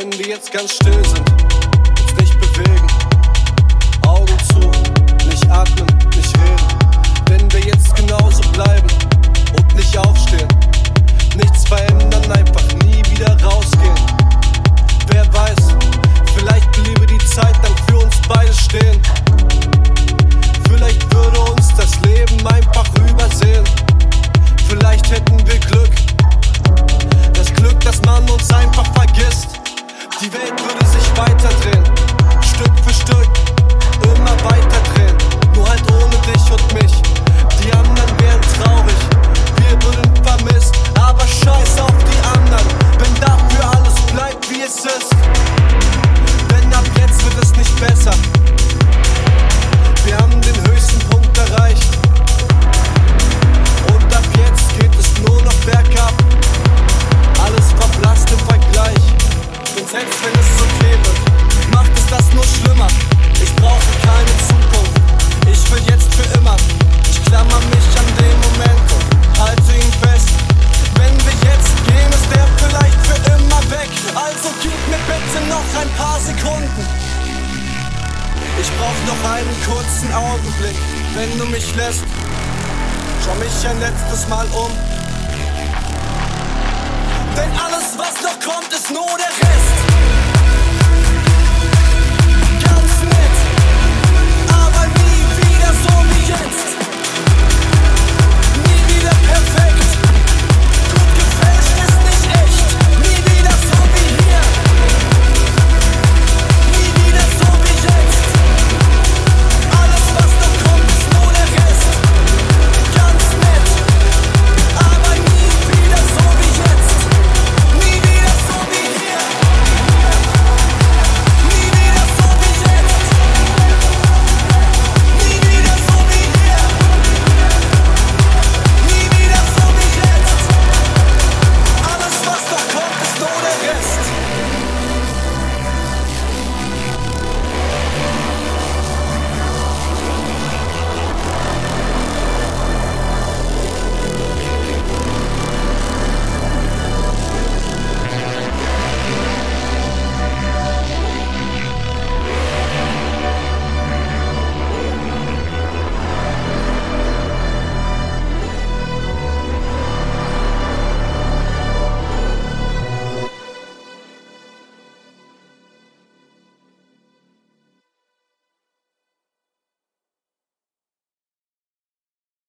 wenn wir jetzt ganz still sind. Ich brauch noch einen kurzen Augenblick, wenn du mich lässt. Schau mich ein letztes Mal um. Denn alles, was noch kommt, ist nur der Rest.